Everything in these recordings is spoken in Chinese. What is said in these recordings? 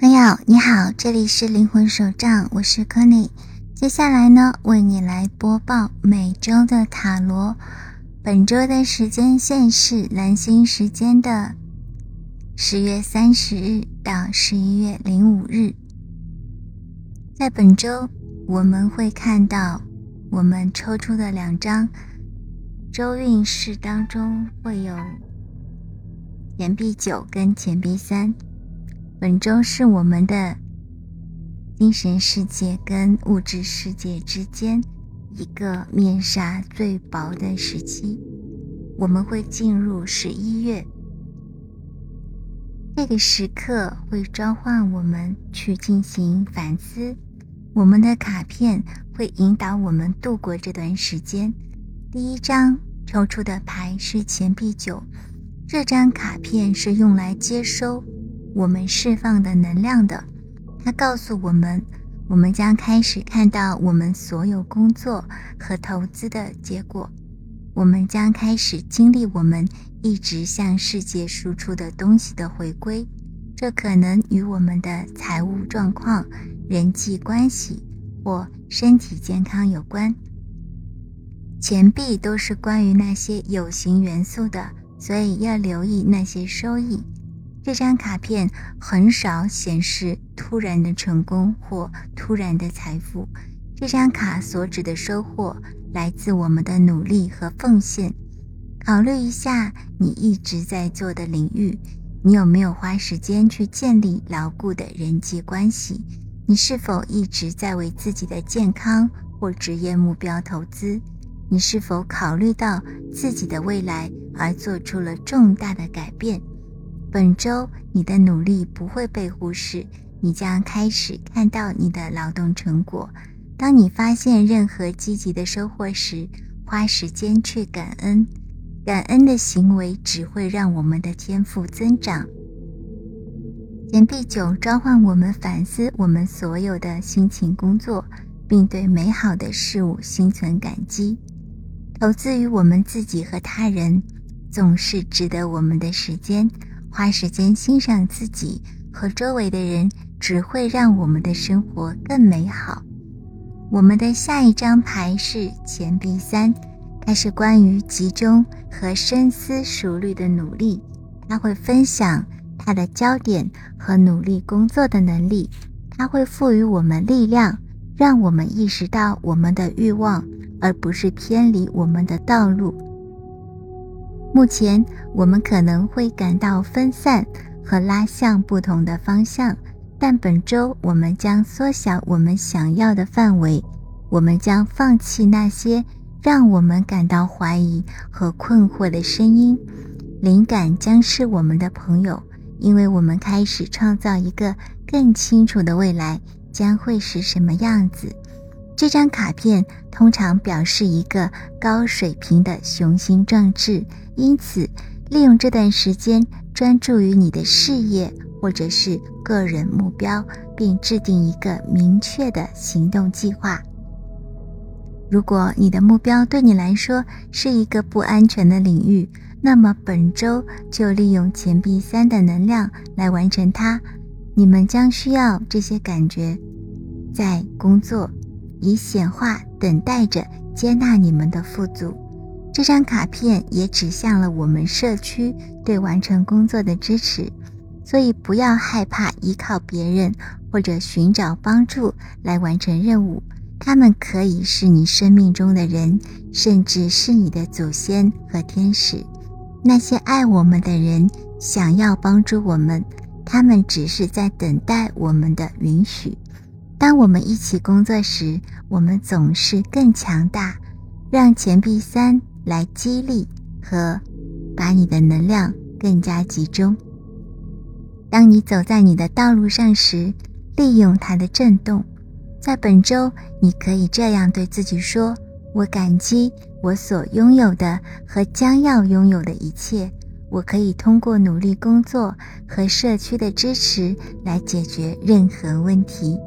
朋友你好，这里是灵魂手账，我是 c o n y 接下来呢，为你来播报每周的塔罗。本周的时间线是蓝星时间的十月三十日到十一月零五日。在本周，我们会看到我们抽出的两张周运势当中会有钱币九跟钱币三。本周是我们的精神世界跟物质世界之间一个面纱最薄的时期，我们会进入十一月。这个时刻会召唤我们去进行反思，我们的卡片会引导我们度过这段时间。第一张抽出的牌是钱币九，这张卡片是用来接收。我们释放的能量的，它告诉我们，我们将开始看到我们所有工作和投资的结果。我们将开始经历我们一直向世界输出的东西的回归。这可能与我们的财务状况、人际关系或身体健康有关。钱币都是关于那些有形元素的，所以要留意那些收益。这张卡片很少显示突然的成功或突然的财富。这张卡所指的收获来自我们的努力和奉献。考虑一下你一直在做的领域，你有没有花时间去建立牢固的人际关系？你是否一直在为自己的健康或职业目标投资？你是否考虑到自己的未来而做出了重大的改变？本周你的努力不会被忽视，你将开始看到你的劳动成果。当你发现任何积极的收获时，花时间去感恩。感恩的行为只会让我们的天赋增长。钱币九召唤我们反思我们所有的辛勤工作，并对美好的事物心存感激。投资于我们自己和他人，总是值得我们的时间。花时间欣赏自己和周围的人，只会让我们的生活更美好。我们的下一张牌是钱币三，它是关于集中和深思熟虑的努力。它会分享它的焦点和努力工作的能力。它会赋予我们力量，让我们意识到我们的欲望，而不是偏离我们的道路。目前，我们可能会感到分散和拉向不同的方向，但本周我们将缩小我们想要的范围。我们将放弃那些让我们感到怀疑和困惑的声音。灵感将是我们的朋友，因为我们开始创造一个更清楚的未来将会是什么样子。这张卡片通常表示一个高水平的雄心壮志，因此利用这段时间专注于你的事业或者是个人目标，并制定一个明确的行动计划。如果你的目标对你来说是一个不安全的领域，那么本周就利用钱币三的能量来完成它。你们将需要这些感觉在工作。以显化等待着接纳你们的富足。这张卡片也指向了我们社区对完成工作的支持，所以不要害怕依靠别人或者寻找帮助来完成任务。他们可以是你生命中的人，甚至是你的祖先和天使。那些爱我们的人想要帮助我们，他们只是在等待我们的允许。当我们一起工作时，我们总是更强大。让钱币三来激励和把你的能量更加集中。当你走在你的道路上时，利用它的震动。在本周，你可以这样对自己说：“我感激我所拥有的和将要拥有的一切。我可以通过努力工作和社区的支持来解决任何问题。”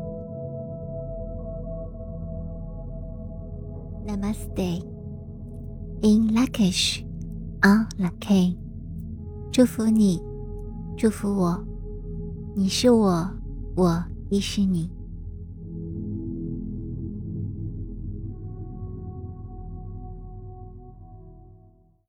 Namaste. In Lakish, on Laki. 祝福你，祝福我。你是我，我亦是你。